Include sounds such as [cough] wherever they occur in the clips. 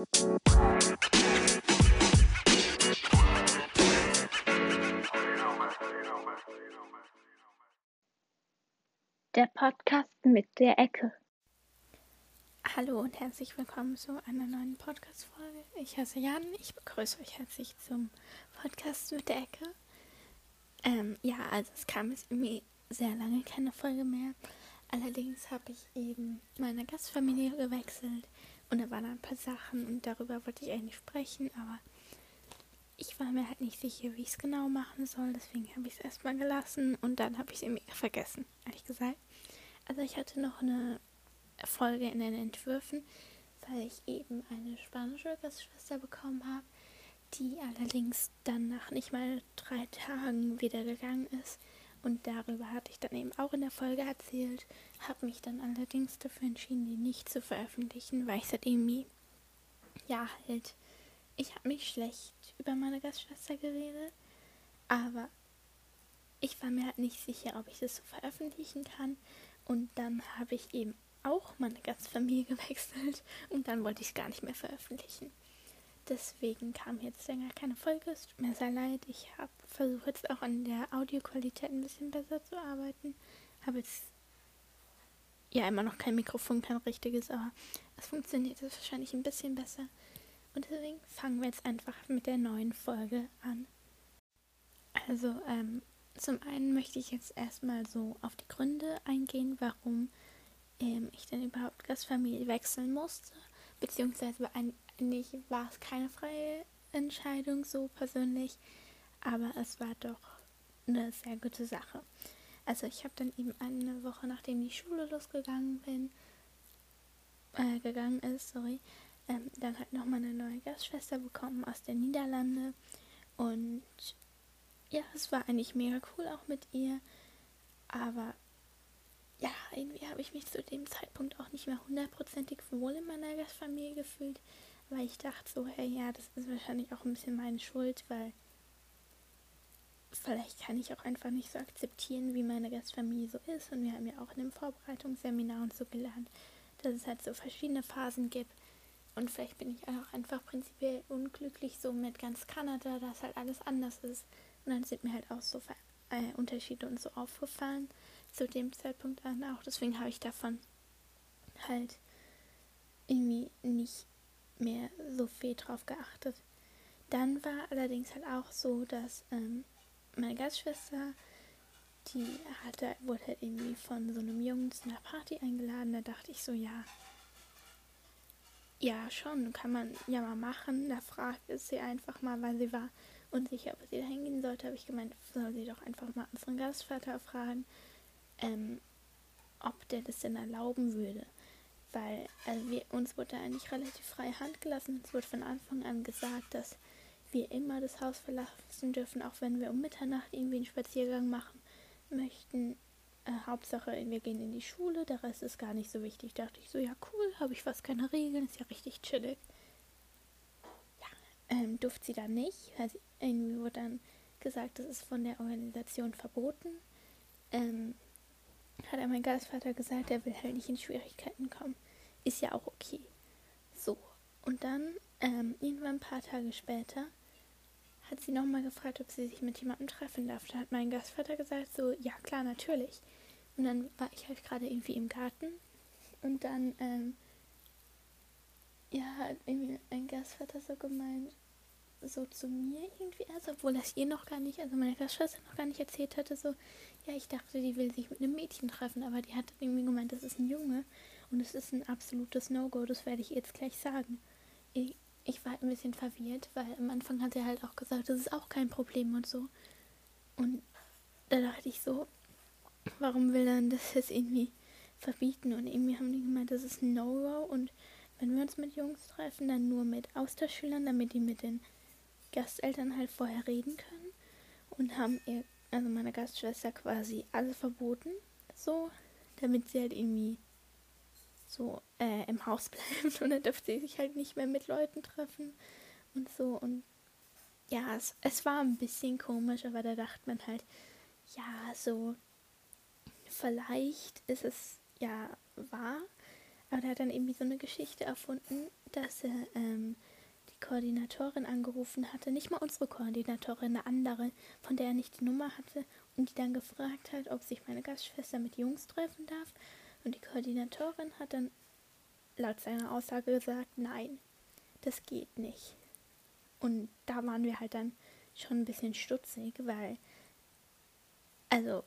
Der Podcast mit der Ecke. Hallo und herzlich willkommen zu einer neuen Podcast-Folge. Ich heiße Jan, ich begrüße euch herzlich zum Podcast mit der Ecke. Ähm, ja, also es kam jetzt irgendwie sehr lange keine Folge mehr. Allerdings habe ich eben meine Gastfamilie gewechselt und da waren ein paar Sachen und darüber wollte ich eigentlich sprechen, aber ich war mir halt nicht sicher, wie ich es genau machen soll. Deswegen habe ich es erstmal gelassen und dann habe ich es irgendwie vergessen, ehrlich gesagt. Also ich hatte noch eine Folge in den Entwürfen, weil ich eben eine spanische Gastschwester bekommen habe, die allerdings dann nach nicht mal drei Tagen wieder gegangen ist. Und darüber hatte ich dann eben auch in der Folge erzählt, habe mich dann allerdings dafür entschieden, die nicht zu veröffentlichen, weil ich halt irgendwie, ja, halt, ich habe mich schlecht über meine Gastschwester geredet, aber ich war mir halt nicht sicher, ob ich das so veröffentlichen kann. Und dann habe ich eben auch meine Gastfamilie [laughs] gewechselt und dann wollte ich es gar nicht mehr veröffentlichen. Deswegen kam jetzt länger keine Folge. Es tut mir sehr leid. Ich habe versucht jetzt auch an der Audioqualität ein bisschen besser zu arbeiten. Habe jetzt ja immer noch kein Mikrofon, kein richtiges, aber es funktioniert jetzt wahrscheinlich ein bisschen besser. Und deswegen fangen wir jetzt einfach mit der neuen Folge an. Also, ähm, zum einen möchte ich jetzt erstmal so auf die Gründe eingehen, warum ähm, ich denn überhaupt Gastfamilie wechseln musste. Beziehungsweise eigentlich war es keine freie Entscheidung so persönlich, aber es war doch eine sehr gute Sache. Also ich habe dann eben eine Woche nachdem die Schule losgegangen bin, äh, gegangen ist, sorry, ähm, dann halt nochmal eine neue Gastschwester bekommen aus den Niederlande. Und ja, es war eigentlich mega cool auch mit ihr, aber ja, irgendwie habe ich mich zu dem Zeitpunkt auch nicht mehr hundertprozentig wohl in meiner Gastfamilie gefühlt, weil ich dachte so, hey, ja, das ist wahrscheinlich auch ein bisschen meine Schuld, weil vielleicht kann ich auch einfach nicht so akzeptieren, wie meine Gastfamilie so ist. Und wir haben ja auch in dem Vorbereitungsseminar und so gelernt, dass es halt so verschiedene Phasen gibt. Und vielleicht bin ich auch einfach prinzipiell unglücklich so mit ganz Kanada, dass halt alles anders ist. Und dann sind mir halt auch so äh, Unterschiede und so aufgefallen zu dem Zeitpunkt an auch. Deswegen habe ich davon halt irgendwie nicht mehr so viel drauf geachtet. Dann war allerdings halt auch so, dass ähm, meine Gastschwester, die hatte, wurde halt irgendwie von so einem Jungen zu einer Party eingeladen. Da dachte ich so, ja, ja, schon, kann man ja mal machen. Da fragte sie einfach mal, weil sie war unsicher, ob sie da hingehen sollte. Habe ich gemeint, soll sie doch einfach mal unseren Gastvater fragen ähm, ob der das denn erlauben würde. Weil also wir, uns wurde eigentlich relativ freie Hand gelassen. Es wurde von Anfang an gesagt, dass wir immer das Haus verlassen dürfen, auch wenn wir um Mitternacht irgendwie einen Spaziergang machen möchten. Äh, Hauptsache, wir gehen in die Schule, der Rest ist gar nicht so wichtig. Da dachte ich so, ja cool, habe ich fast keine Regeln, ist ja richtig chillig. Ja, ähm, durfte sie dann nicht. Also irgendwie wurde dann gesagt, das ist von der Organisation verboten. Ähm, hat er mein Gastvater gesagt, er will halt nicht in Schwierigkeiten kommen. Ist ja auch okay. So. Und dann, ähm, irgendwann ein paar Tage später, hat sie nochmal gefragt, ob sie sich mit jemandem treffen darf. Da hat mein Gastvater gesagt, so, ja klar, natürlich. Und dann war ich halt gerade irgendwie im Garten. Und dann, ähm, ja, hat irgendwie mein Gastvater so gemeint, so zu mir irgendwie erst, obwohl das ihr noch gar nicht, also meine Gastschwester noch gar nicht erzählt hatte, so, ja, ich dachte, die will sich mit einem Mädchen treffen, aber die hat irgendwie gemeint, das ist ein Junge und es ist ein absolutes No-Go, das werde ich jetzt gleich sagen. Ich, ich war halt ein bisschen verwirrt, weil am Anfang hat er halt auch gesagt, das ist auch kein Problem und so. Und da dachte ich so, warum will er das jetzt irgendwie verbieten? Und irgendwie haben die gemeint, das ist ein No-Go und wenn wir uns mit Jungs treffen, dann nur mit Austauschschülern, damit die mit den Gasteltern halt vorher reden können und haben ihr, also meine Gastschwester quasi alles verboten, so, damit sie halt irgendwie so äh, im Haus [laughs] bleibt und dann dürfte sie sich halt nicht mehr mit Leuten treffen und so und ja, es, es war ein bisschen komisch, aber da dachte man halt, ja, so vielleicht ist es ja wahr, aber der hat dann irgendwie so eine Geschichte erfunden, dass er ähm, Koordinatorin angerufen hatte, nicht mal unsere Koordinatorin, eine andere, von der er nicht die Nummer hatte und die dann gefragt hat, ob sich meine Gastschwester mit Jungs treffen darf. Und die Koordinatorin hat dann laut seiner Aussage gesagt, nein, das geht nicht. Und da waren wir halt dann schon ein bisschen stutzig, weil, also,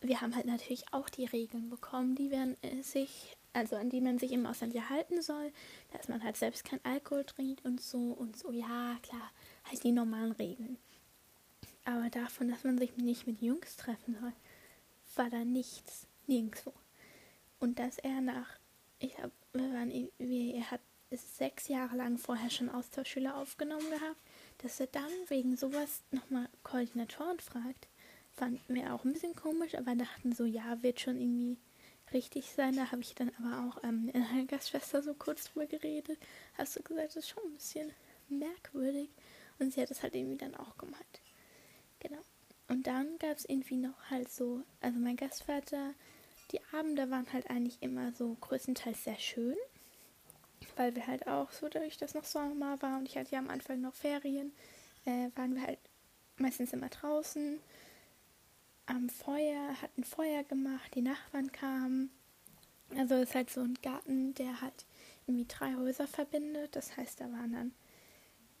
wir haben halt natürlich auch die Regeln bekommen, die werden äh, sich, also an die man sich im Ausland ja halten soll, dass man halt selbst kein Alkohol trinkt und so und so, ja, klar, halt die normalen Regeln. Aber davon, dass man sich nicht mit Jungs treffen soll, war da nichts, nirgendwo. Und dass er nach, ich hab, wir waren, wir, er hat sechs Jahre lang vorher schon Austauschschüler aufgenommen gehabt, dass er dann wegen sowas nochmal Koordinatoren fragt, fanden wir auch ein bisschen komisch, aber dachten so, ja, wird schon irgendwie richtig sein. Da habe ich dann aber auch ähm, in einer Gastschwester so kurz drüber geredet. Hast du gesagt, das ist schon ein bisschen merkwürdig. Und sie hat das halt irgendwie dann auch gemeint. Genau. Und dann gab es irgendwie noch halt so, also mein Gastvater, die Abende waren halt eigentlich immer so größtenteils sehr schön weil wir halt auch so, dadurch, dass noch Sommer war und ich hatte ja am Anfang noch Ferien, äh, waren wir halt meistens immer draußen am Feuer, hatten Feuer gemacht, die Nachbarn kamen. Also es ist halt so ein Garten, der halt irgendwie drei Häuser verbindet. Das heißt, da waren dann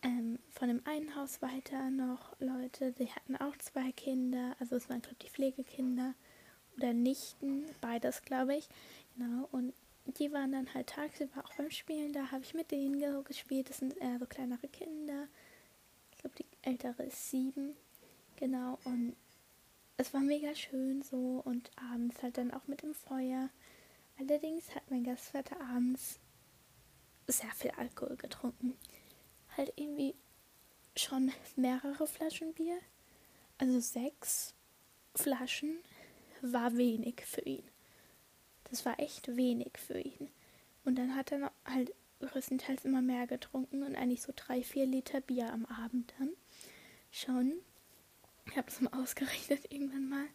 ähm, von dem einen Haus weiter noch Leute, die hatten auch zwei Kinder. Also es waren, glaube ich, die Pflegekinder oder Nichten, beides, glaube ich. Genau, und die waren dann halt tagsüber auch beim Spielen da, habe ich mit denen gespielt. Das sind eher so kleinere Kinder. Ich glaube, die ältere ist sieben. Genau, und es war mega schön so und abends halt dann auch mit dem Feuer. Allerdings hat mein Gastvater abends sehr viel Alkohol getrunken. Halt irgendwie schon mehrere Flaschen Bier. Also sechs Flaschen war wenig für ihn. Das war echt wenig für ihn. Und dann hat er halt größtenteils immer mehr getrunken und eigentlich so drei, vier Liter Bier am Abend dann schon. Ich habe das mal ausgerechnet irgendwann mal.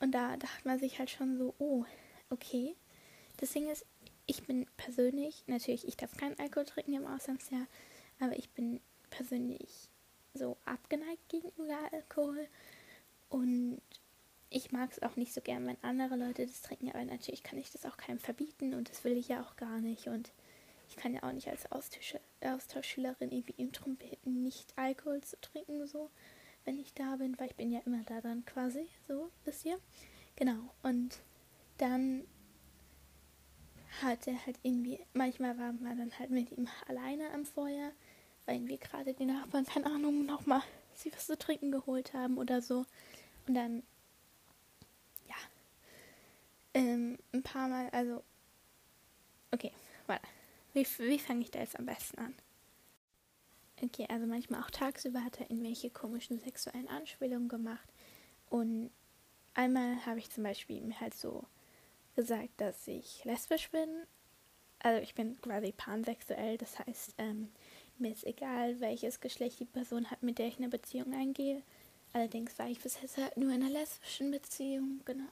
Und da dachte man sich halt schon so, oh, okay. Das Ding ist, ich bin persönlich, natürlich, ich darf keinen Alkohol trinken im Auslandsjahr, aber ich bin persönlich so abgeneigt gegenüber Alkohol. Und ich mag es auch nicht so gern, wenn andere Leute das trinken, aber natürlich kann ich das auch keinem verbieten und das will ich ja auch gar nicht. Und ich kann ja auch nicht als Austauschschülerin irgendwie ihm drum nicht Alkohol zu trinken, so, wenn ich da bin, weil ich bin ja immer da dann quasi, so, bis hier. Genau, und dann hat er halt irgendwie, manchmal waren wir dann halt mit ihm alleine am Feuer, weil wir gerade die Nachbarn, keine Ahnung, nochmal sie was zu trinken geholt haben oder so. Und dann ähm, ein paar Mal, also. Okay, warte. Wie, wie fange ich da jetzt am besten an? Okay, also manchmal auch tagsüber hat er irgendwelche komischen sexuellen Anspielungen gemacht. Und einmal habe ich zum Beispiel mir halt so gesagt, dass ich lesbisch bin. Also ich bin quasi pansexuell, das heißt, ähm, mir ist egal, welches Geschlecht die Person hat, mit der ich eine Beziehung eingehe. Allerdings war ich bisher halt nur in einer lesbischen Beziehung, genau.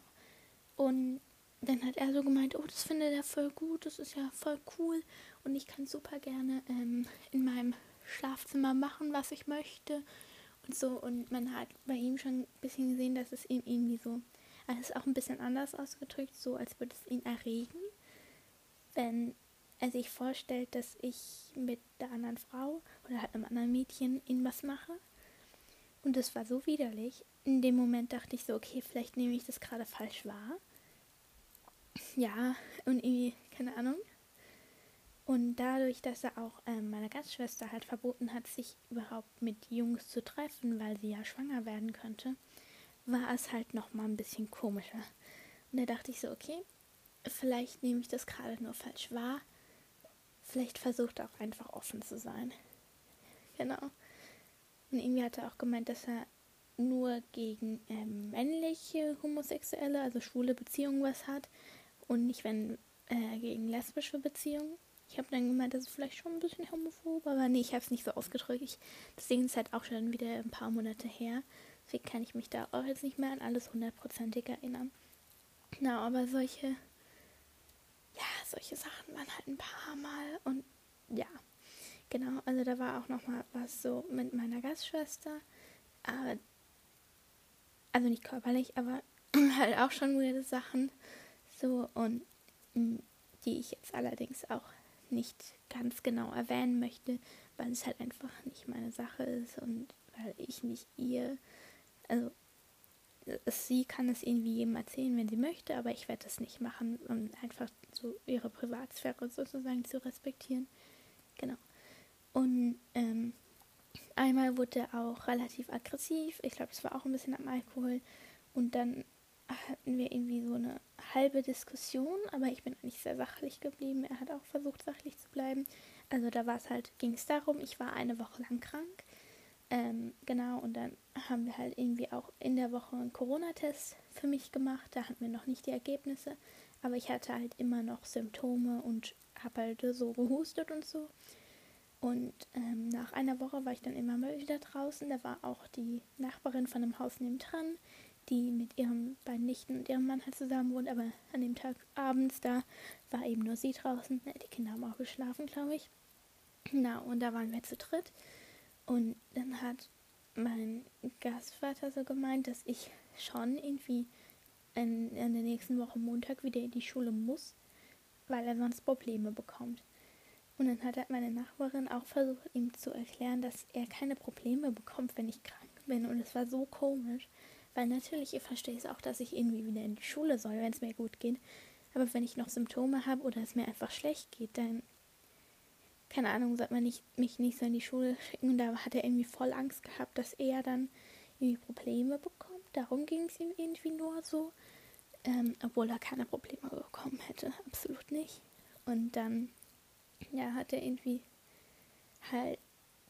Und dann hat er so gemeint, oh, das findet er voll gut, das ist ja voll cool und ich kann super gerne ähm, in meinem Schlafzimmer machen, was ich möchte und so. Und man hat bei ihm schon ein bisschen gesehen, dass es ihm irgendwie so, also es ist auch ein bisschen anders ausgedrückt, so als würde es ihn erregen, wenn er sich vorstellt, dass ich mit der anderen Frau oder halt einem anderen Mädchen ihn was mache. Und das war so widerlich. In dem Moment dachte ich so, okay, vielleicht nehme ich das gerade falsch wahr ja, und irgendwie, keine Ahnung. Und dadurch, dass er auch ähm, meiner Gastschwester halt verboten hat, sich überhaupt mit Jungs zu treffen, weil sie ja schwanger werden könnte, war es halt nochmal ein bisschen komischer. Und da dachte ich so, okay, vielleicht nehme ich das gerade nur falsch wahr. Vielleicht versucht er auch einfach offen zu sein. Genau. Und irgendwie hat er auch gemeint, dass er nur gegen ähm, männliche Homosexuelle, also schwule Beziehungen was hat, und nicht wenn äh, gegen lesbische Beziehungen. Ich habe dann gemeint, das ist vielleicht schon ein bisschen homophob, aber nee, ich habe es nicht so ausgedrückt. Ich, Ding ist halt auch schon wieder ein paar Monate her. Deswegen kann ich mich da auch jetzt nicht mehr an alles hundertprozentig erinnern. Na, aber solche, ja, solche Sachen waren halt ein paar Mal und ja, genau, also da war auch noch mal was so mit meiner Gastschwester, aber also nicht körperlich, aber [clears throat] halt auch schon weirde Sachen so und die ich jetzt allerdings auch nicht ganz genau erwähnen möchte, weil es halt einfach nicht meine Sache ist und weil ich nicht ihr, also sie kann es irgendwie jedem erzählen, wenn sie möchte, aber ich werde das nicht machen, um einfach so ihre Privatsphäre sozusagen zu respektieren. Genau. Und ähm, einmal wurde er auch relativ aggressiv. Ich glaube, das war auch ein bisschen am Alkohol. Und dann hatten wir irgendwie so eine halbe Diskussion, aber ich bin eigentlich sehr sachlich geblieben. Er hat auch versucht, sachlich zu bleiben. Also da war es halt, ging es darum, ich war eine Woche lang krank. Ähm, genau, und dann haben wir halt irgendwie auch in der Woche einen Corona-Test für mich gemacht. Da hatten wir noch nicht die Ergebnisse, aber ich hatte halt immer noch Symptome und habe halt so gehustet und so. Und ähm, nach einer Woche war ich dann immer mal wieder draußen. Da war auch die Nachbarin von dem Haus nebendran, die mit ihren beiden Nichten und ihrem Mann halt zusammen wohnt. Aber an dem Tag abends, da war eben nur sie draußen. Die Kinder haben auch geschlafen, glaube ich. Na, und da waren wir zu dritt. Und dann hat mein Gastvater so gemeint, dass ich schon irgendwie in, in der nächsten Woche Montag wieder in die Schule muss, weil er sonst Probleme bekommt. Und dann hat halt meine Nachbarin auch versucht, ihm zu erklären, dass er keine Probleme bekommt, wenn ich krank bin. Und es war so komisch, weil natürlich, ihr versteht es auch, dass ich irgendwie wieder in die Schule soll, wenn es mir gut geht. Aber wenn ich noch Symptome habe oder es mir einfach schlecht geht, dann keine Ahnung, sollte man nicht, mich nicht so in die Schule schicken. Und da hat er irgendwie voll Angst gehabt, dass er dann irgendwie Probleme bekommt. Darum ging es ihm irgendwie nur so. Ähm, obwohl er keine Probleme bekommen hätte. Absolut nicht. Und dann, ja, hat er irgendwie halt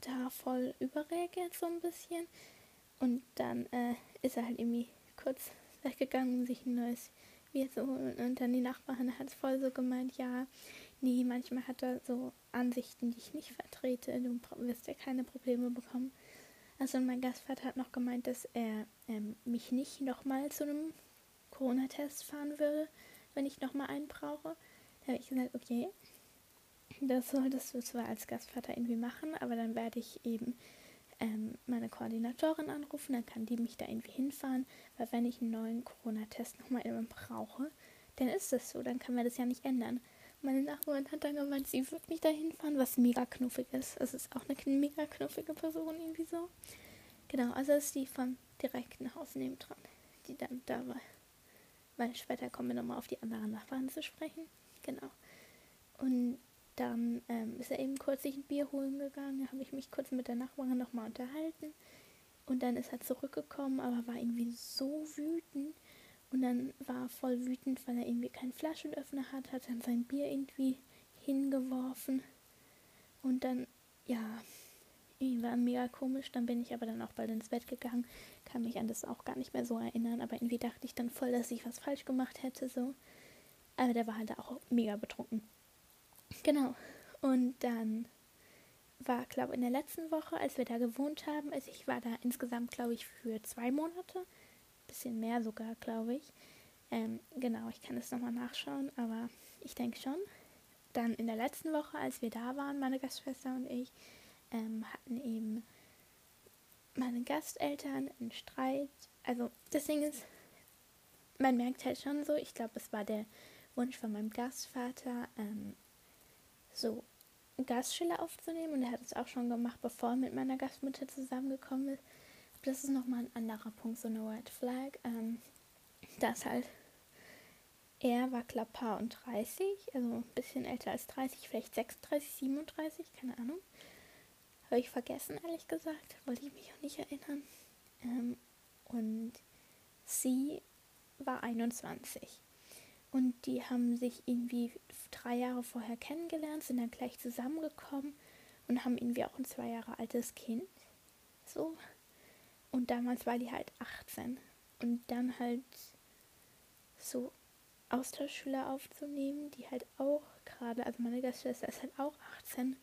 da voll überreagiert so ein bisschen. Und dann äh, ist er halt irgendwie kurz weggegangen, um sich ein neues Bier zu holen. Und dann die Nachbarin hat voll so gemeint, ja, Nee, manchmal hat er so Ansichten, die ich nicht vertrete. Du wirst ja keine Probleme bekommen. Also mein Gastvater hat noch gemeint, dass er ähm, mich nicht nochmal zu einem Corona-Test fahren würde, wenn ich nochmal einen brauche. Da habe ich gesagt, okay, das solltest du zwar als Gastvater irgendwie machen, aber dann werde ich eben ähm, meine Koordinatorin anrufen, dann kann die mich da irgendwie hinfahren, weil wenn ich einen neuen Corona-Test nochmal brauche, dann ist das so, dann kann man das ja nicht ändern. Meine Nachbarin hat dann gemeint, sie wird mich dahin fahren, was mega knuffig ist. Es ist auch eine mega knuffige Person irgendwie so. Genau, also ist die von direkten Haus neben dran, die dann da war. Weil später kommen wir nochmal auf die anderen Nachbarn zu sprechen. Genau. Und dann ähm, ist er eben kurz sich ein Bier holen gegangen. Da habe ich mich kurz mit der Nachbarin nochmal unterhalten. Und dann ist er zurückgekommen, aber war irgendwie so wütend. Und dann war er voll wütend, weil er irgendwie keinen Flaschenöffner hat, hat dann sein Bier irgendwie hingeworfen. Und dann, ja, irgendwie war mega komisch. Dann bin ich aber dann auch bald ins Bett gegangen. Kann mich an das auch gar nicht mehr so erinnern. Aber irgendwie dachte ich dann voll, dass ich was falsch gemacht hätte, so. Aber der war halt auch mega betrunken. Genau. Und dann war, glaube ich, in der letzten Woche, als wir da gewohnt haben, also ich war da insgesamt, glaube ich, für zwei Monate bisschen mehr sogar, glaube ich. Ähm, genau, ich kann das nochmal nachschauen, aber ich denke schon. Dann in der letzten Woche, als wir da waren, meine Gastschwester und ich, ähm, hatten eben meine Gasteltern einen Streit. Also das Ding ist, man merkt halt schon so, ich glaube, es war der Wunsch von meinem Gastvater, ähm, so Gastschiller aufzunehmen und er hat es auch schon gemacht, bevor er mit meiner Gastmutter zusammengekommen ist das ist nochmal ein anderer Punkt, so eine White Flag. Ähm, das halt, er war glaube Paar und 30, also ein bisschen älter als 30, vielleicht 36, 37, keine Ahnung. Habe ich vergessen, ehrlich gesagt. Wollte ich mich auch nicht erinnern. Ähm, und sie war 21. Und die haben sich irgendwie drei Jahre vorher kennengelernt, sind dann gleich zusammengekommen und haben irgendwie auch ein zwei Jahre altes Kind. So, und damals war die halt 18. Und dann halt so Austauschschüler aufzunehmen, die halt auch gerade, also meine Gastschwester ist halt auch 18.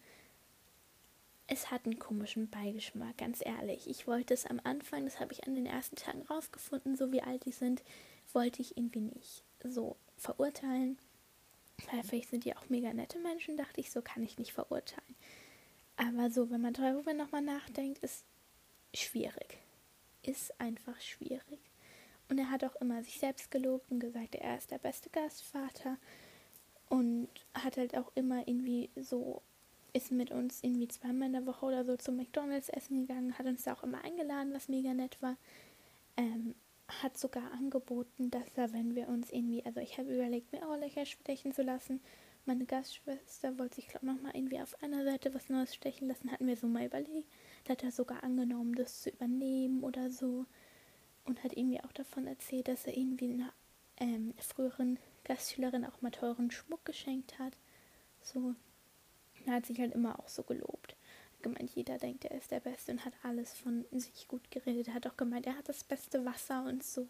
Es hat einen komischen Beigeschmack, ganz ehrlich. Ich wollte es am Anfang, das habe ich an den ersten Tagen rausgefunden, so wie alt die sind, wollte ich irgendwie nicht so verurteilen. Weil vielleicht sind die auch mega nette Menschen, dachte ich, so kann ich nicht verurteilen. Aber so, wenn man darüber nochmal nachdenkt, ist schwierig. Ist einfach schwierig. Und er hat auch immer sich selbst gelobt und gesagt, er ist der beste Gastvater. Und hat halt auch immer irgendwie so, ist mit uns irgendwie zweimal in der Woche oder so zum McDonalds essen gegangen, hat uns da auch immer eingeladen, was mega nett war. Ähm, hat sogar angeboten, dass er, wenn wir uns irgendwie, also ich habe überlegt, mir auch Löcher stechen zu lassen. Meine Gastschwester wollte sich, glaube ich, nochmal irgendwie auf einer Seite was Neues stechen lassen, hatten wir so mal überlegt. Da hat er sogar angenommen, das zu übernehmen oder so. Und hat irgendwie auch davon erzählt, dass er irgendwie einer ähm, früheren Gastschülerin auch mal teuren Schmuck geschenkt hat. So. Er hat sich halt immer auch so gelobt gemeint, jeder denkt, er ist der Beste und hat alles von sich gut geredet. Er hat auch gemeint, er hat das beste Wasser und so.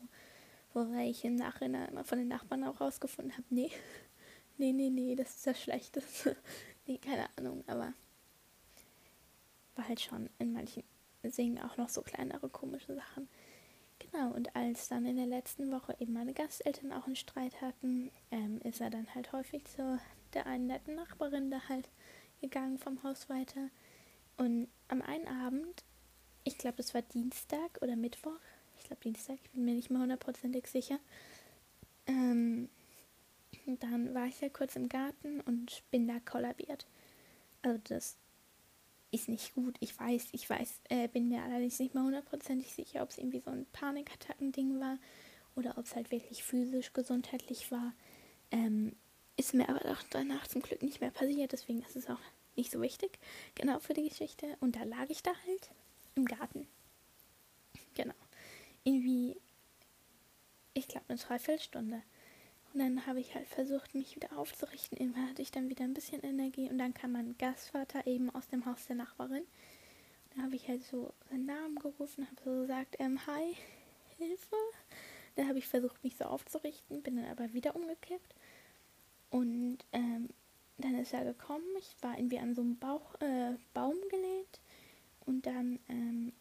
Wobei ich im Nachhinein immer von den Nachbarn auch rausgefunden habe, nee, [laughs] nee, nee, nee, das ist das Schlechteste. [laughs] nee, keine Ahnung, aber war halt schon in manchen Singen auch noch so kleinere komische Sachen. Genau, und als dann in der letzten Woche eben meine Gasteltern auch einen Streit hatten, ähm, ist er dann halt häufig zu der einen netten Nachbarin da halt gegangen vom Haus weiter. Und am einen Abend, ich glaube, das war Dienstag oder Mittwoch, ich glaube Dienstag, ich bin mir nicht mehr hundertprozentig sicher, ähm, dann war ich ja kurz im Garten und bin da kollabiert. Also das ist nicht gut. Ich weiß, ich weiß, äh, bin mir allerdings nicht mal hundertprozentig sicher, ob es irgendwie so ein Panikattacken-Ding war oder ob es halt wirklich physisch gesundheitlich war. Ähm, ist mir aber auch danach zum Glück nicht mehr passiert, deswegen ist es auch nicht so wichtig, genau für die Geschichte. Und da lag ich da halt im Garten. Genau. Irgendwie, ich glaube, eine Dreiviertelstunde. Und dann habe ich halt versucht, mich wieder aufzurichten. Irgendwann hatte ich dann wieder ein bisschen Energie. Und dann kam mein Gastvater eben aus dem Haus der Nachbarin. Da habe ich halt so seinen Namen gerufen, habe so gesagt, ähm, hi, Hilfe. Dann habe ich versucht, mich so aufzurichten, bin dann aber wieder umgekippt. Und ähm, dann ist er gekommen. Ich war irgendwie an so einem Bauch, äh, Baum gelehnt. Und dann ähm,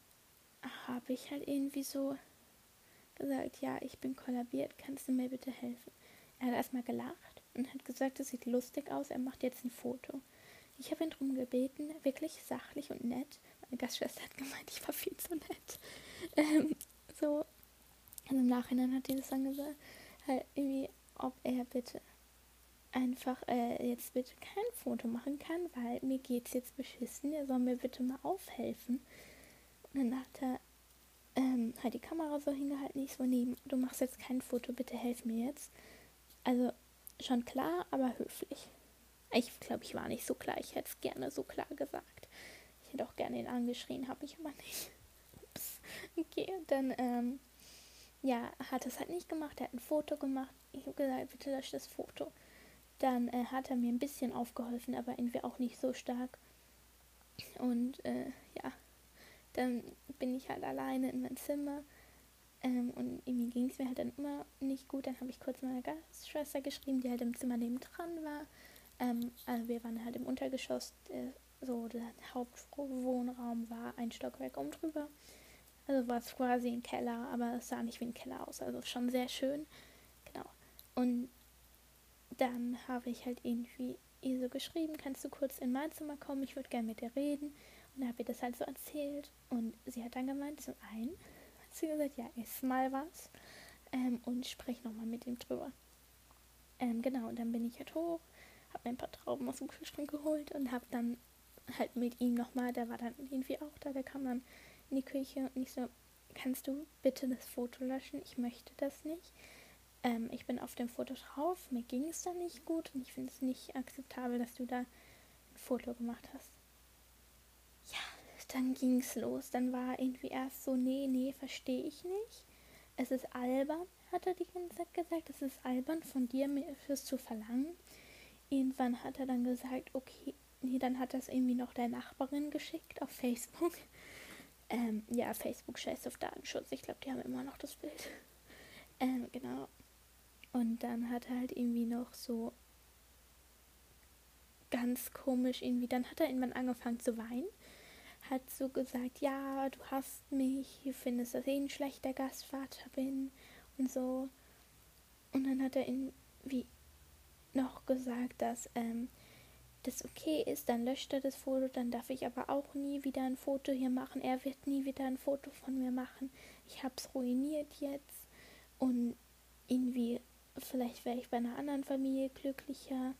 habe ich halt irgendwie so gesagt, ja, ich bin kollabiert, kannst du mir bitte helfen? Er hat erstmal gelacht und hat gesagt, das sieht lustig aus, er macht jetzt ein Foto. Ich habe ihn darum gebeten, wirklich sachlich und nett. Meine Gastschwester hat gemeint, ich war viel zu nett. [laughs] Ähm, so, also im Nachhinein hat die das dann gesagt, halt irgendwie, ob er bitte einfach äh, jetzt bitte kein Foto machen kann, weil mir geht's jetzt beschissen. Er soll mir bitte mal aufhelfen. Und dann hat er ähm, halt die Kamera so hingehalten. Ich so, nee, du machst jetzt kein Foto, bitte helf mir jetzt. Also schon klar, aber höflich. Ich glaube, ich war nicht so klar. Ich hätte es gerne so klar gesagt. Ich hätte auch gerne ihn angeschrien, habe ich aber nicht. Ups. Okay, und dann, ähm, ja, hat es halt nicht gemacht. Er hat ein Foto gemacht. Ich habe gesagt, bitte lösch das Foto. Dann äh, hat er mir ein bisschen aufgeholfen, aber irgendwie auch nicht so stark. Und äh, ja, dann bin ich halt alleine in mein Zimmer. Ähm, und irgendwie ging es mir halt dann immer nicht gut. Dann habe ich kurz meiner Gastschwester geschrieben, die halt im Zimmer nebendran war. Ähm, also wir waren halt im Untergeschoss, der, so der Hauptwohnraum war ein Stockwerk um drüber. Also war es quasi ein Keller, aber es sah nicht wie ein Keller aus. Also schon sehr schön. Genau. Und dann habe ich halt irgendwie ihr so geschrieben, kannst du kurz in mein Zimmer kommen, ich würde gerne mit dir reden. Und dann habe ich das halt so erzählt. Und sie hat dann gemeint, zum einen hat sie gesagt, ja, iss mal was ähm, und sprech nochmal mit ihm drüber. Ähm, genau, und dann bin ich halt hoch, habe mir ein paar Trauben aus dem Kühlschrank geholt und habe dann halt mit ihm nochmal, der war dann irgendwie auch da, der kam dann in die Küche und ich so, kannst du bitte das Foto löschen? Ich möchte das nicht. Ähm, ich bin auf dem Foto drauf, mir ging es da nicht gut und ich finde es nicht akzeptabel, dass du da ein Foto gemacht hast. Ja, dann ging es los. Dann war irgendwie erst so, nee, nee, verstehe ich nicht. Es ist albern, hat er die ganze Zeit gesagt. Es ist albern von dir, mir fürs zu verlangen. Irgendwann hat er dann gesagt, okay, nee, dann hat das irgendwie noch der Nachbarin geschickt auf Facebook. [laughs] Ähm, ja, Facebook scheißt auf Datenschutz. Ich glaube, die haben immer noch das Bild. [laughs] Ähm, genau. Und dann hat er halt irgendwie noch so ganz komisch irgendwie, dann hat er irgendwann angefangen zu weinen, hat so gesagt, ja, du hast mich, du findest, dass ich ein schlechter Gastvater bin und so. Und dann hat er irgendwie noch gesagt, dass ähm, das okay ist, dann löscht er das Foto, dann darf ich aber auch nie wieder ein Foto hier machen. Er wird nie wieder ein Foto von mir machen. Ich hab's ruiniert jetzt und irgendwie, vielleicht wäre ich bei einer anderen Familie glücklicher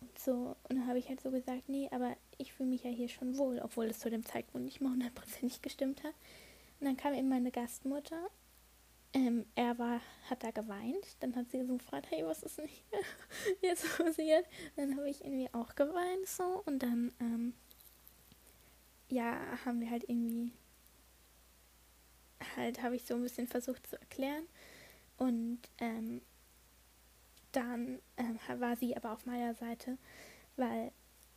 und so. Und dann habe ich halt so gesagt, nee, aber ich fühle mich ja hier schon wohl, obwohl es zu dem Zeitpunkt nicht mal hundertprozentig [laughs] gestimmt hat. Und dann kam eben meine Gastmutter. Ähm, er war, hat da geweint. Dann hat sie so gefragt, hey, was ist denn hier [laughs] jetzt passiert? Dann habe ich irgendwie auch geweint so. Und dann, ähm, ja, haben wir halt irgendwie, halt habe ich so ein bisschen versucht zu erklären. Und ähm, dann ähm, war sie aber auf meiner Seite, weil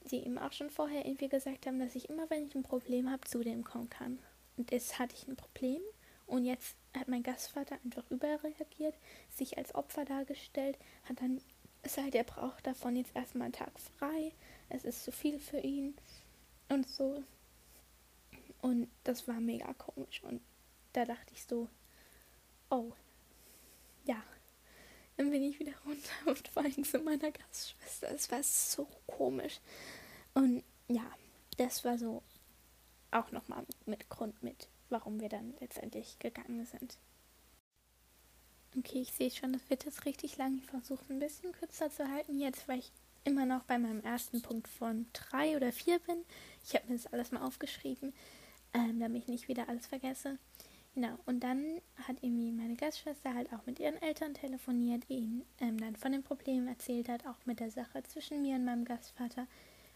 sie eben auch schon vorher irgendwie gesagt haben, dass ich immer, wenn ich ein Problem habe, zu dem kommen kann. Und jetzt hatte ich ein Problem und jetzt hat mein Gastvater einfach überreagiert, sich als Opfer dargestellt, hat dann gesagt, er braucht davon jetzt erstmal einen Tag frei, es ist zu viel für ihn und so. Und das war mega komisch und da dachte ich so, oh. Dann bin ich wieder runter [laughs] und wein zu meiner Gastschwester. Es war so komisch. Und ja, das war so auch nochmal mit Grund mit, warum wir dann letztendlich gegangen sind. Okay, ich sehe schon, das wird jetzt richtig lang. Ich versuche ein bisschen kürzer zu halten jetzt, weil ich immer noch bei meinem ersten Punkt von drei oder vier bin. Ich habe mir das alles mal aufgeschrieben, ähm, damit ich nicht wieder alles vergesse. Genau, und dann hat irgendwie meine Gastschwester halt auch mit ihren Eltern telefoniert, ihnen ähm, dann von den Problemen erzählt hat, auch mit der Sache zwischen mir und meinem Gastvater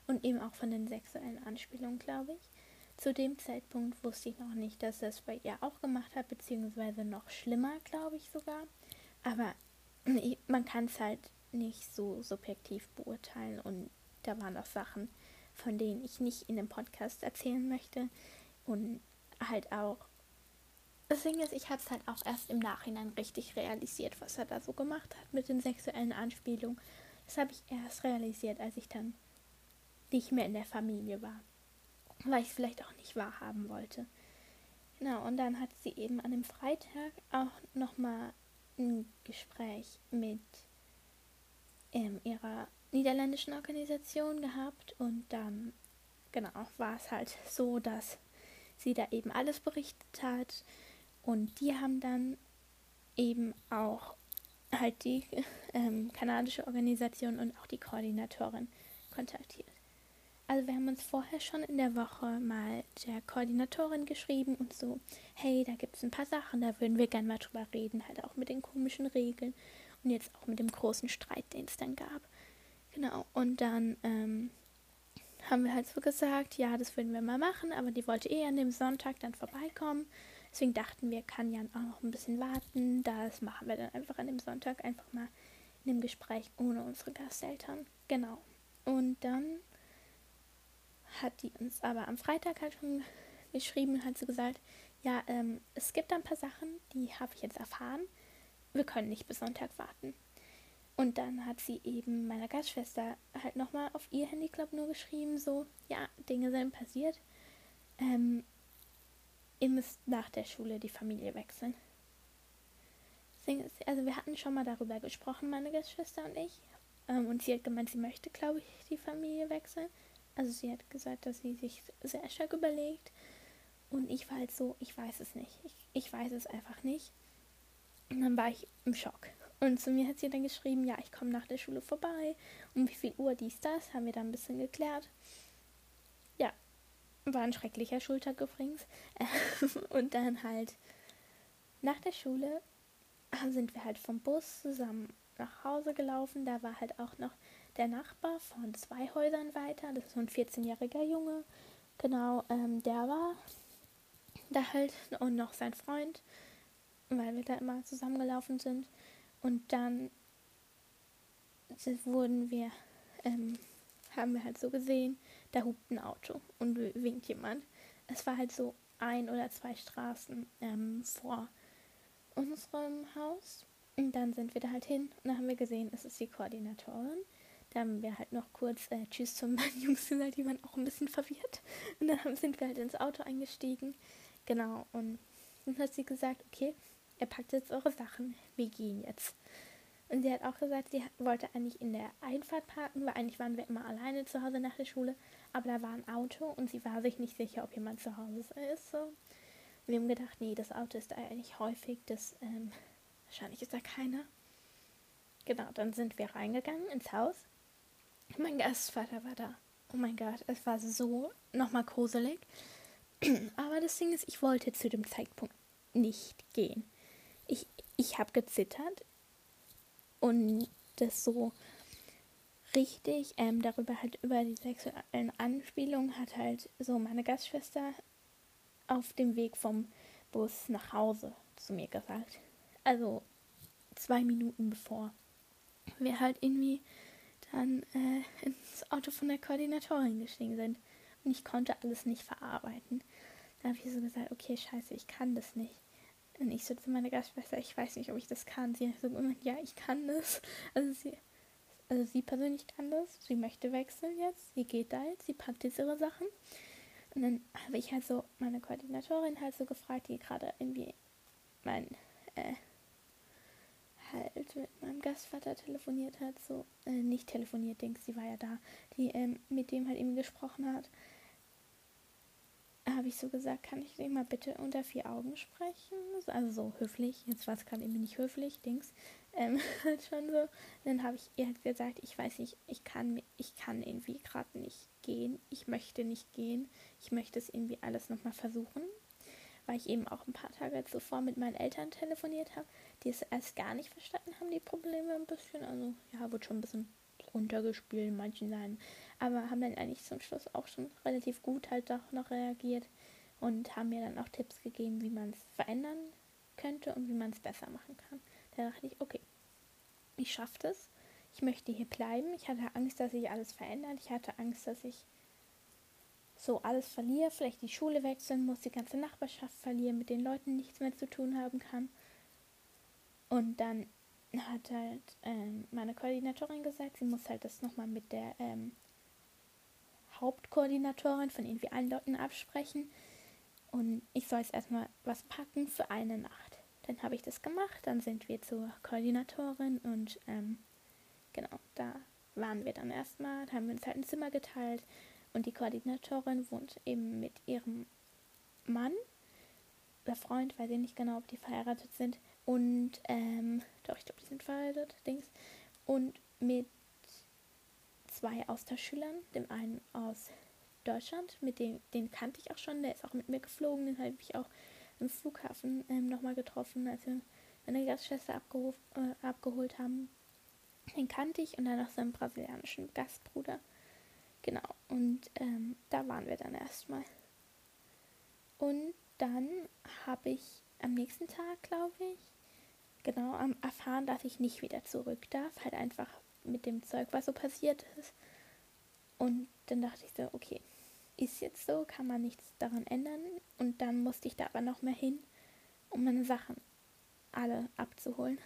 und eben auch von den sexuellen Anspielungen, glaube ich. Zu dem Zeitpunkt wusste ich noch nicht, dass das bei ihr auch gemacht hat, beziehungsweise noch schlimmer, glaube ich sogar. Aber [clears throat] man kann es halt nicht so subjektiv beurteilen und da waren auch Sachen, von denen ich nicht in dem Podcast erzählen möchte und halt auch das Ding ist, ich habe es halt auch erst im Nachhinein richtig realisiert, was er da so gemacht hat mit den sexuellen Anspielungen. Das habe ich erst realisiert, als ich dann nicht mehr in der Familie war. Weil ich es vielleicht auch nicht wahrhaben wollte. Genau, und dann hat sie eben an dem Freitag auch nochmal ein Gespräch mit ähm, ihrer niederländischen Organisation gehabt. Und dann, genau, war es halt so, dass sie da eben alles berichtet hat und die haben dann eben auch halt die [laughs] ähm, kanadische Organisation und auch die Koordinatorin kontaktiert. Also wir haben uns vorher schon in der Woche mal der Koordinatorin geschrieben und so, hey, da gibt es ein paar Sachen, da würden wir gerne mal drüber reden, halt auch mit den komischen Regeln und jetzt auch mit dem großen Streit, den es dann gab. Genau, und dann ähm, haben wir halt so gesagt, ja, das würden wir mal machen, aber die wollte eh an dem Sonntag dann vorbeikommen. Deswegen dachten wir, kann Jan auch noch ein bisschen warten. Das machen wir dann einfach an dem Sonntag einfach mal in dem Gespräch ohne unsere Gasteltern. Genau. Und dann hat die uns aber am Freitag halt schon geschrieben und hat so gesagt, ja, ähm, es gibt ein paar Sachen, die habe ich jetzt erfahren. Wir können nicht bis Sonntag warten. Und dann hat sie eben meiner Gastschwester halt nochmal auf ihr Handy, glaube nur geschrieben, so, ja, Dinge sind passiert. Ähm, ihr müsst nach der Schule die Familie wechseln. Also wir hatten schon mal darüber gesprochen, meine Gastschwester und ich. Ähm, und sie hat gemeint, sie möchte, glaube ich, die Familie wechseln. Also sie hat gesagt, dass sie sich sehr stark überlegt. Und ich war halt so, ich weiß es nicht. Ich, ich weiß es einfach nicht. Und dann war ich im Schock. Und zu mir hat sie dann geschrieben, ja, ich komme nach der Schule vorbei. Um wie viel Uhr dies, das, haben wir dann ein bisschen geklärt. War ein schrecklicher Schultag übrigens. [laughs] und dann halt nach der Schule sind wir halt vom Bus zusammen nach Hause gelaufen. Da war halt auch noch der Nachbar von zwei Häusern weiter. Das ist so ein 14-jähriger Junge. Genau, ähm, der war da halt und noch sein Freund, weil wir da immer zusammengelaufen sind. Und dann wurden wir, ähm, haben wir halt so gesehen, da hupt ein Auto und winkt jemand. Es war halt so ein oder zwei Straßen ähm, vor unserem Haus. Und dann sind wir da halt hin und dann haben wir gesehen, es ist die Koordinatorin. Da haben wir halt noch kurz äh, Tschüss zu meinen [laughs] Jungs gesagt, die waren auch ein bisschen verwirrt. Und dann [laughs] sind wir halt ins Auto eingestiegen. Genau, und dann hat sie gesagt, okay, ihr packt jetzt eure Sachen, wir gehen jetzt. Und sie hat auch gesagt, sie wollte eigentlich in der Einfahrt parken, weil eigentlich waren wir immer alleine zu Hause nach der Schule. Aber da war ein Auto und sie war sich nicht sicher, ob jemand zu Hause ist. So. Wir haben gedacht, nee, das Auto ist da eigentlich häufig, das, ähm, wahrscheinlich ist da keiner. Genau, dann sind wir reingegangen ins Haus. Mein Gastvater war da. Oh mein Gott, es war so nochmal gruselig. [clears throat] Aber das Ding ist, ich wollte zu dem Zeitpunkt nicht gehen. Ich, ich habe gezittert und das so richtig ähm, darüber halt über die sexuellen Anspielungen hat halt so meine Gastschwester auf dem Weg vom Bus nach Hause zu mir gesagt. Also zwei Minuten bevor wir halt irgendwie dann äh, ins Auto von der Koordinatorin gestiegen sind. Und ich konnte alles nicht verarbeiten. Dann habe ich so gesagt, okay, scheiße, ich kann das nicht. Und ich so zu meiner Gastschwester, ich weiß nicht, ob ich das kann. Sie so gemeint, ja, ich kann das. Also sie, also sie persönlich kann das. Sie möchte wechseln jetzt. Sie geht da jetzt. Sie packt jetzt ihre Sachen. Und dann habe ich halt so meine Koordinatorin halt so gefragt, die gerade irgendwie mein äh, halt mit meinem Gastvater telefoniert hat, so, äh, nicht telefoniert, Dings, sie war ja da, die ähm, mit dem halt eben gesprochen hat, habe ich so gesagt, kann ich den mal bitte unter vier Augen sprechen? Also so höflich, jetzt war es gerade irgendwie nicht höflich, Dings, ähm, [laughs] halt schon so. Dann habe ich ihr halt gesagt, ich weiß nicht, ich kann, ich kann irgendwie gerade nicht gehen, ich möchte nicht gehen, ich möchte es irgendwie alles nochmal versuchen weil ich eben auch ein paar Tage zuvor mit meinen Eltern telefoniert habe, die es erst gar nicht verstanden haben, die Probleme ein bisschen. Also ja, wird schon ein bisschen runtergespielt in manchen Seiten. Aber haben dann eigentlich zum Schluss auch schon relativ gut halt doch noch reagiert und haben mir dann auch Tipps gegeben, wie man es verändern könnte und wie man es besser machen kann. Da dachte ich, okay, ich schaffe das. Ich möchte hier bleiben. Ich hatte Angst, dass sich alles verändert. Ich hatte Angst, dass ich so alles verliere, vielleicht die Schule wechseln muss, die ganze Nachbarschaft verlieren, mit den Leuten nichts mehr zu tun haben kann. Und dann hat halt ähm, meine Koordinatorin gesagt, sie muss halt das nochmal mit der ähm, Hauptkoordinatorin von irgendwie allen Leuten absprechen. Und ich soll jetzt erstmal was packen für eine Nacht. Dann habe ich das gemacht, dann sind wir zur Koordinatorin und ähm, genau, da waren wir dann erstmal, da haben wir uns halt ein Zimmer geteilt und die Koordinatorin wohnt eben mit ihrem Mann oder Freund, weiß ich nicht genau, ob die verheiratet sind. Und, ähm, doch, ich glaube, die sind verheiratet, Dings. Und mit zwei Austauschschülern, dem einen aus Deutschland, mit dem, den kannte ich auch schon, der ist auch mit mir geflogen, den habe ich auch im Flughafen ähm, nochmal getroffen, als wir meine Gastschwester äh, abgeholt haben. Den kannte ich und dann noch seinen brasilianischen Gastbruder. Genau, und ähm, da waren wir dann erstmal. Und dann habe ich am nächsten Tag, glaube ich, genau erfahren, dass ich nicht wieder zurück darf. Halt einfach mit dem Zeug, was so passiert ist. Und dann dachte ich so, okay, ist jetzt so, kann man nichts daran ändern. Und dann musste ich da aber noch mehr hin, um meine Sachen alle abzuholen.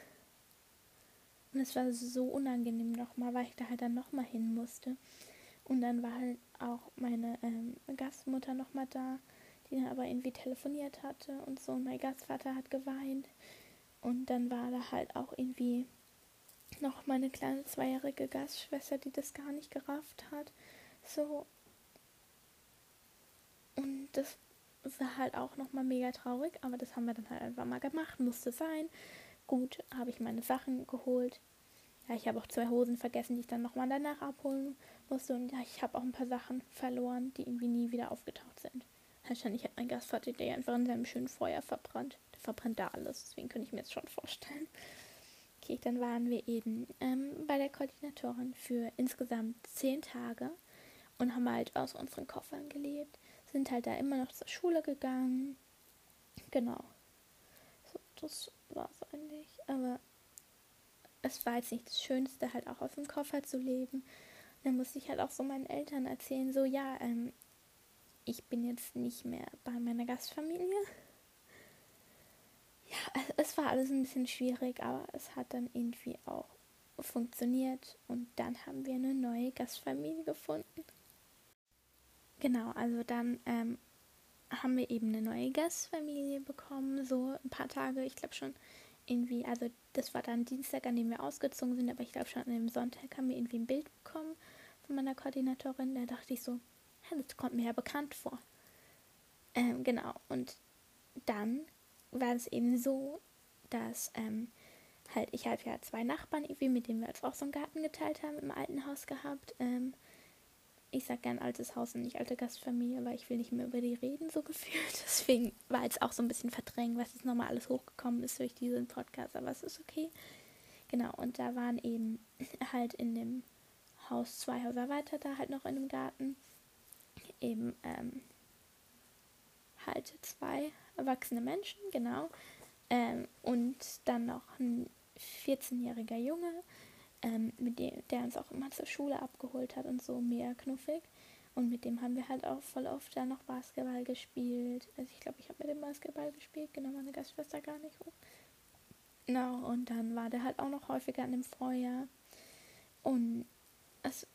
Und es war so unangenehm nochmal, weil ich da halt dann nochmal hin musste. Und dann war halt auch meine ähm, Gastmutter nochmal da, die dann aber irgendwie telefoniert hatte und so. Und mein Gastvater hat geweint. Und dann war da halt auch irgendwie noch meine kleine zweijährige Gastschwester, die das gar nicht gerafft hat. So. Und das war halt auch nochmal mega traurig, aber das haben wir dann halt einfach mal gemacht, musste sein. Gut, habe ich meine Sachen geholt. Ja, ich habe auch zwei Hosen vergessen, die ich dann nochmal danach abholen musste. Und ja, ich habe auch ein paar Sachen verloren, die irgendwie nie wieder aufgetaucht sind. Wahrscheinlich hat mein Gastvater die einfach in seinem schönen Feuer verbrannt. Der verbrennt da alles, deswegen könnte ich mir das schon vorstellen. Okay, dann waren wir eben ähm, bei der Koordinatorin für insgesamt zehn Tage und haben halt aus unseren Koffern gelebt. Sind halt da immer noch zur Schule gegangen. Genau. So, das war es eigentlich. Aber es war jetzt nicht das Schönste, halt auch aus dem Koffer zu leben. Und dann musste ich halt auch so meinen Eltern erzählen, so ja, ähm, ich bin jetzt nicht mehr bei meiner Gastfamilie. Ja, es, war alles ein bisschen schwierig, aber es hat dann irgendwie auch funktioniert und dann haben wir eine neue Gastfamilie gefunden. Genau, also dann ähm, haben wir eben eine neue Gastfamilie bekommen, so ein paar Tage, ich glaube schon irgendwie, also das war dann Dienstag, an dem wir ausgezogen sind, aber ich glaube schon an dem Sonntag haben wir irgendwie ein Bild bekommen von meiner Koordinatorin. Da dachte ich so, das kommt mir ja bekannt vor. Ähm, genau, und dann war es eben so, dass ähm, halt, ich habe ja zwei Nachbarn irgendwie, mit denen wir jetzt auch so einen Garten geteilt haben, im alten Haus gehabt. Ähm, ich sag gern altes Haus und nicht alte Gastfamilie, weil ich will nicht mehr über die reden, so [laughs] gefühlt. Deswegen war jetzt auch so ein bisschen verdrängt, was jetzt nochmal alles hochgekommen ist durch diesen Podcast, aber es ist okay. Genau, und da waren eben [clears throat] halt in dem Haus zwei Häuser weiter, da halt noch in dem Garten, eben ähm, halt zwei erwachsene Menschen, genau. Ähm, und dann noch ein 14-jähriger Junge, ähm, mit dem, der uns auch immer zur Schule abgeholt hat und so, mega knuffig. Und mit dem haben wir halt auch voll oft dann noch Basketball gespielt. Also ich glaube, ich habe mit dem Basketball gespielt, genau, meine Gastschwester gar nicht. Genau, und dann war der halt auch noch häufiger in dem Vorjahr. Und es,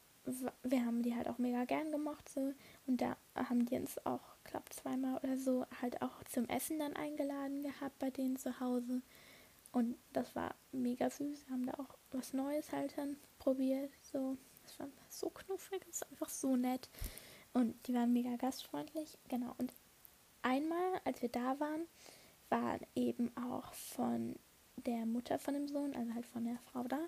wir haben die halt auch mega gern gemacht so. Und da haben die uns auch, glaube zweimal oder so, halt auch zum Essen dann eingeladen gehabt bei denen zu Hause. Und das war mega süß. Wir haben da auch was Neues halt dann probiert. So, das war so knuffig, das ist einfach so nett. Und die waren mega gastfreundlich. Genau. Und einmal, als wir da waren, war eben auch von der Mutter von dem Sohn, also halt von der Frau da.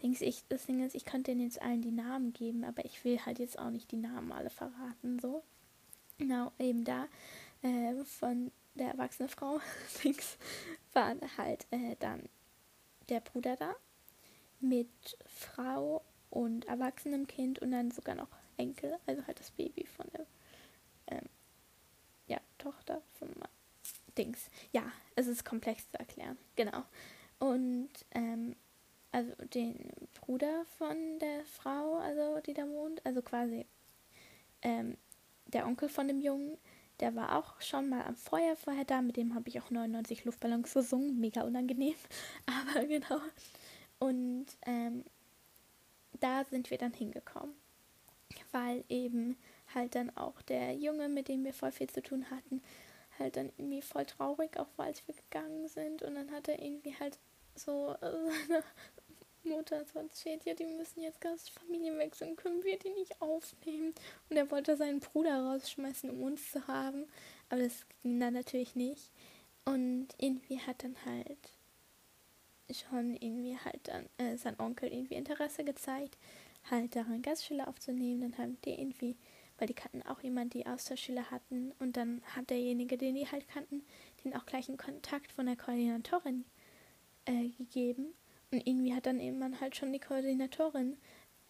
Ich, das Ding ist, ich könnte denen jetzt allen die Namen geben, aber ich will halt jetzt auch nicht die Namen alle verraten, so. Genau, eben da äh, von der erwachsene Frau [laughs] Dings war halt äh, dann der Bruder da mit Frau und erwachsenem Kind und dann sogar noch Enkel, also halt das Baby von der ähm, ja, Tochter von Dings. Ja, es ist komplex zu erklären, genau. Und ähm, also den Bruder von der Frau, also die da wohnt, also quasi ähm, der Onkel von dem Jungen, der war auch schon mal am Feuer vorher da. Mit dem habe ich auch 99 Luftballons gesungen. Mega unangenehm. [laughs] Aber genau. Und ähm, da sind wir dann hingekommen. Weil eben halt dann auch der Junge, mit dem wir voll viel zu tun hatten, halt dann irgendwie voll traurig auch war, als wir gegangen sind. Und dann hat er irgendwie halt so [laughs] seine Mutter so erzählt, ja, die müssen jetzt Gastfamilie wechseln, können wir die nicht aufnehmen? Und er wollte seinen Bruder rausschmeißen, um uns zu haben, aber das ging dann natürlich nicht. Und irgendwie hat dann halt schon irgendwie halt dann äh, sein Onkel irgendwie Interesse gezeigt, halt daran Gastschüler aufzunehmen. Dann haben die irgendwie, weil die kannten auch jemanden, die Austauschschüler hatten. Und dann hat derjenige, den die halt kannten, den auch gleich einen Kontakt von der Koordinatorin äh, gegeben. Und irgendwie hat dann eben man halt schon die Koordinatorin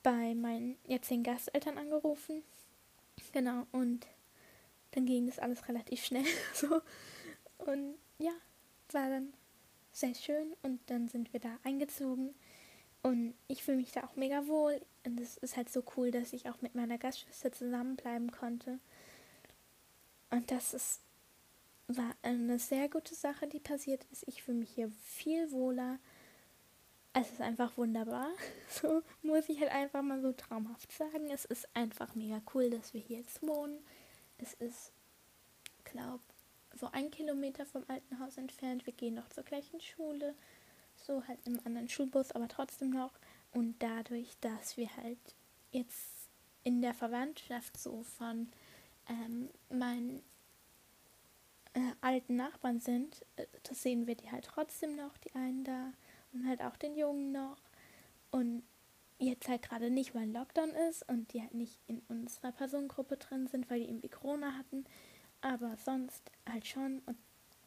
bei meinen jetzigen Gasteltern angerufen. Genau, und dann ging das alles relativ schnell [laughs] so. Und ja, war dann sehr schön und dann sind wir da eingezogen. Und ich fühle mich da auch mega wohl. Und es ist halt so cool, dass ich auch mit meiner Gastschwester zusammenbleiben konnte. Und das ist, war eine sehr gute Sache, die passiert ist. Ich fühle mich hier viel wohler es ist einfach wunderbar. [laughs] So muss ich halt einfach mal so traumhaft sagen. Es ist einfach mega cool, dass wir hier jetzt wohnen. Es ist, glaube so ein Kilometer vom alten Haus entfernt. Wir gehen noch zur gleichen Schule. So halt im anderen Schulbus, aber trotzdem noch. Und dadurch, dass wir halt jetzt in der Verwandtschaft so von ähm, meinen äh, alten Nachbarn sind, äh, das sehen wir die halt trotzdem noch, die einen da und halt auch den Jungen noch. Und jetzt halt gerade nicht, weil Lockdown ist und die halt nicht in unserer Personengruppe drin sind, weil die irgendwie Corona hatten. Aber sonst halt schon. Und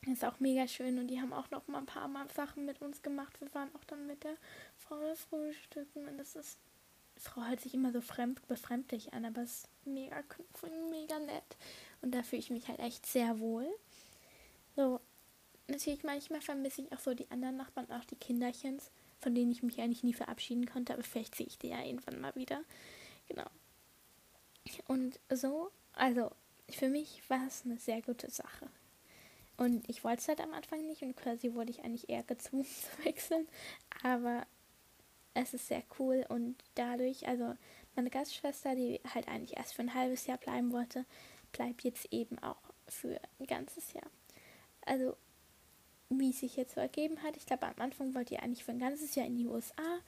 ist auch mega schön. Und die haben auch noch mal ein paar Mal Sachen mit uns gemacht. Wir waren auch dann mit der Frau frühstücken. Und das ist. Frau hört sich immer so fremd, befremdlich an, aber es ist mega, mega nett. Und da fühle ich mich halt echt sehr wohl. So, natürlich manchmal vermisse ich auch so die anderen Nachbarn, auch die Kinderchens, von denen ich mich eigentlich nie verabschieden konnte, aber vielleicht sehe ich die ja irgendwann mal wieder. Genau. Und so, also für mich war es eine sehr gute Sache. Und ich wollte es halt am Anfang nicht und quasi wurde ich eigentlich eher gezwungen [laughs] zu wechseln. Aber es ist sehr cool und dadurch, also meine Gastschwester, die halt eigentlich erst für ein halbes Jahr bleiben wollte, bleibt jetzt eben auch für ein ganzes Jahr. Also wie es sich jetzt so ergeben hat. Ich glaube, am Anfang wollte ihr eigentlich für ein ganzes Jahr in die USA.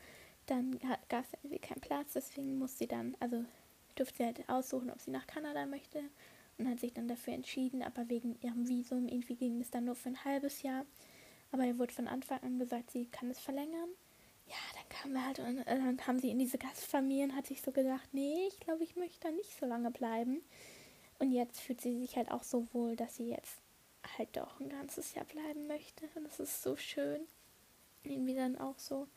Dann gab es irgendwie keinen Platz, deswegen musste sie dann, also durfte sie halt aussuchen, ob sie nach Kanada möchte und hat sich dann dafür entschieden, aber wegen ihrem Visum irgendwie ging es dann nur für ein halbes Jahr. Aber ihr wurde von Anfang an gesagt, sie kann es verlängern. Ja, dann kam er halt und äh, dann kam sie in diese Gastfamilie und hat sich so gedacht, nee, ich glaube, ich möchte da nicht so lange bleiben. Und jetzt fühlt sie sich halt auch so wohl, dass sie jetzt halt doch ein ganzes Jahr bleiben möchte. Und das ist so schön. Irgendwie dann auch so,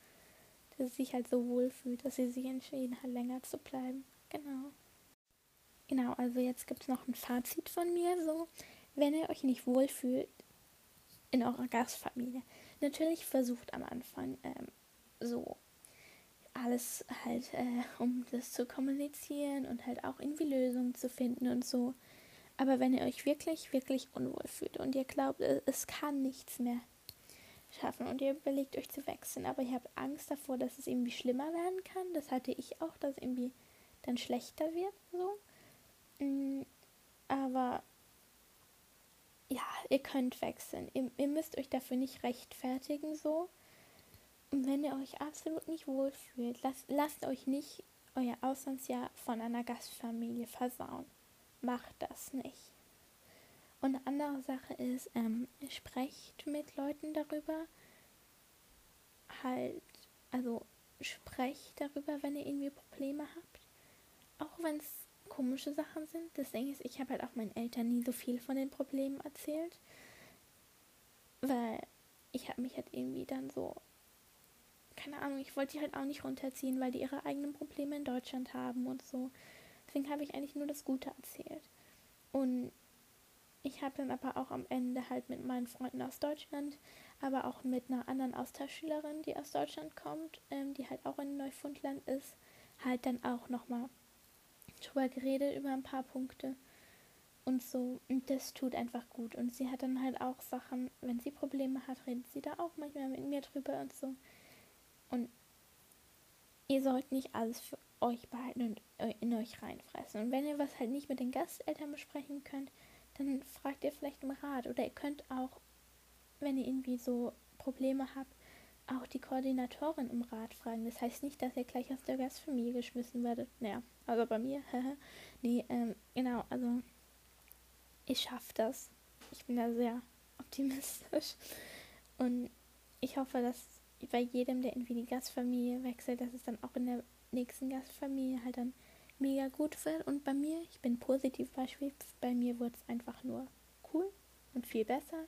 dass sie sich halt so wohl fühlt, dass sie sich entschieden hat, länger zu bleiben. Genau. Genau, also jetzt gibt es noch ein Fazit von mir. So, wenn ihr euch nicht wohlfühlt in eurer Gastfamilie, natürlich versucht am Anfang ähm, so alles halt, äh, um das zu kommunizieren und halt auch irgendwie Lösungen zu finden und so. Aber wenn ihr euch wirklich, wirklich unwohl fühlt und ihr glaubt, es kann nichts mehr schaffen und ihr überlegt euch zu wechseln, aber ihr habt Angst davor, dass es irgendwie schlimmer werden kann, das hatte ich auch, dass irgendwie dann schlechter wird, so. Mm, aber ja, ihr könnt wechseln. Ihr, ihr müsst euch dafür nicht rechtfertigen, so. Und wenn ihr euch absolut nicht wohlfühlt, lasst, lasst euch nicht euer Auslandsjahr von einer Gastfamilie versauen macht das nicht. Und eine andere Sache ist, ähm, sprecht mit Leuten darüber. Halt, also sprecht darüber, wenn ihr irgendwie Probleme habt. Auch wenn es komische Sachen sind. Das Ding ist, ich habe halt auch meinen Eltern nie so viel von den Problemen erzählt. Weil ich habe mich halt irgendwie dann so, keine Ahnung, ich wollte die halt auch nicht runterziehen, weil die ihre eigenen Probleme in Deutschland haben und so. Deswegen habe ich eigentlich nur das Gute erzählt. Und ich habe dann aber auch am Ende halt mit meinen Freunden aus Deutschland, aber auch mit einer anderen Austauschschülerin, die aus Deutschland kommt, ähm, die halt auch in Neufundland ist, halt dann auch nochmal drüber geredet über ein paar Punkte und so. Und das tut einfach gut. Und sie hat dann halt auch Sachen, wenn sie Probleme hat, redet sie da auch manchmal mit mir drüber und so. Und ihr sollt nicht alles für euch behalten und in euch reinfressen. Und wenn ihr was halt nicht mit den Gasteltern besprechen könnt, dann fragt ihr vielleicht um Rat. Oder ihr könnt auch, wenn ihr irgendwie so Probleme habt, auch die Koordinatorin um Rat fragen. Das heißt nicht, dass ihr gleich aus der Gastfamilie geschmissen werdet. Naja, also bei mir. [laughs] nee, ähm, genau, also ich schaffe das. Ich bin da sehr optimistisch. Und ich hoffe, dass bei jedem, der irgendwie die Gastfamilie wechselt, dass es dann auch in der nächsten Gastfamilie halt dann mega gut wird. Und bei mir, ich bin positiv Beispiel, bei mir wird es einfach nur cool und viel besser.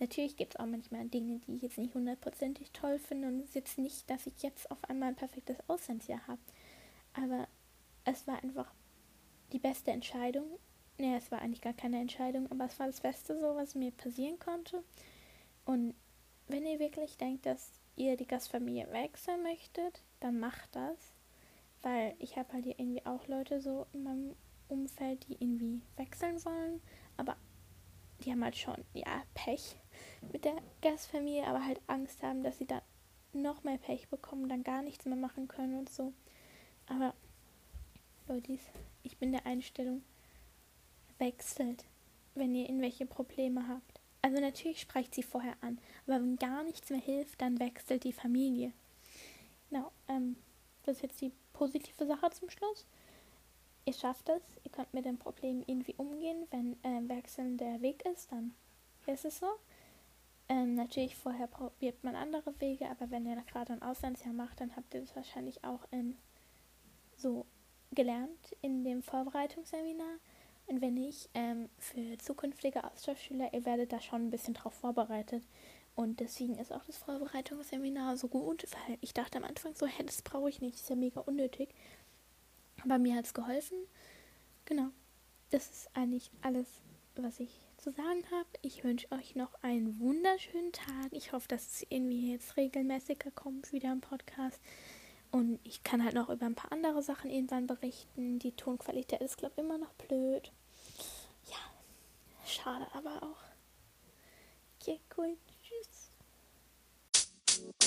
Natürlich gibt es auch manchmal Dinge, die ich jetzt nicht hundertprozentig toll finde und es ist jetzt nicht, dass ich jetzt auf einmal ein perfektes Auslandsjahr habe. Aber es war einfach die beste Entscheidung. Naja, es war eigentlich gar keine Entscheidung, aber es war das Beste so, was mir passieren konnte. Und wenn ihr wirklich denkt, dass ihr die Gastfamilie wechseln möchtet, dann macht das weil ich habe halt hier irgendwie auch Leute so in meinem Umfeld, die irgendwie wechseln wollen, aber die haben halt schon, ja, Pech mit der Gastfamilie, aber halt Angst haben, dass sie dann noch mehr Pech bekommen, dann gar nichts mehr machen können und so. Aber Leute, ich bin der Einstellung, wechselt, wenn ihr irgendwelche Probleme habt. Also natürlich sprecht sie vorher an, aber wenn gar nichts mehr hilft, dann wechselt die Familie. Genau, ähm, das ist jetzt die positive Sache zum Schluss. Ihr schafft es, ihr könnt mit dem Problem irgendwie umgehen. Wenn äh, Wechseln der Weg ist, dann ist es so. Ähm, natürlich vorher probiert man andere Wege, aber wenn ihr gerade ein Auslandsjahr macht, dann habt ihr das wahrscheinlich auch ähm, so gelernt in dem Vorbereitungsseminar. Und wenn nicht, ähm, für zukünftige Austauschschüler, ihr werdet da schon ein bisschen drauf vorbereitet. Und deswegen ist auch das Vorbereitungsseminar so gut, weil ich dachte am Anfang so, hä, das brauche ich nicht, ist ja mega unnötig. Aber mir hat es geholfen. Genau. Das ist eigentlich alles, was ich zu sagen habe. Ich wünsche euch noch einen wunderschönen Tag. Ich hoffe, dass es irgendwie jetzt regelmäßiger kommt, wieder im Podcast. Und ich kann halt noch über ein paar andere Sachen irgendwann berichten. Die Tonqualität ist, glaube ich, immer noch blöd. Ja, schade aber auch. Okay, cool. you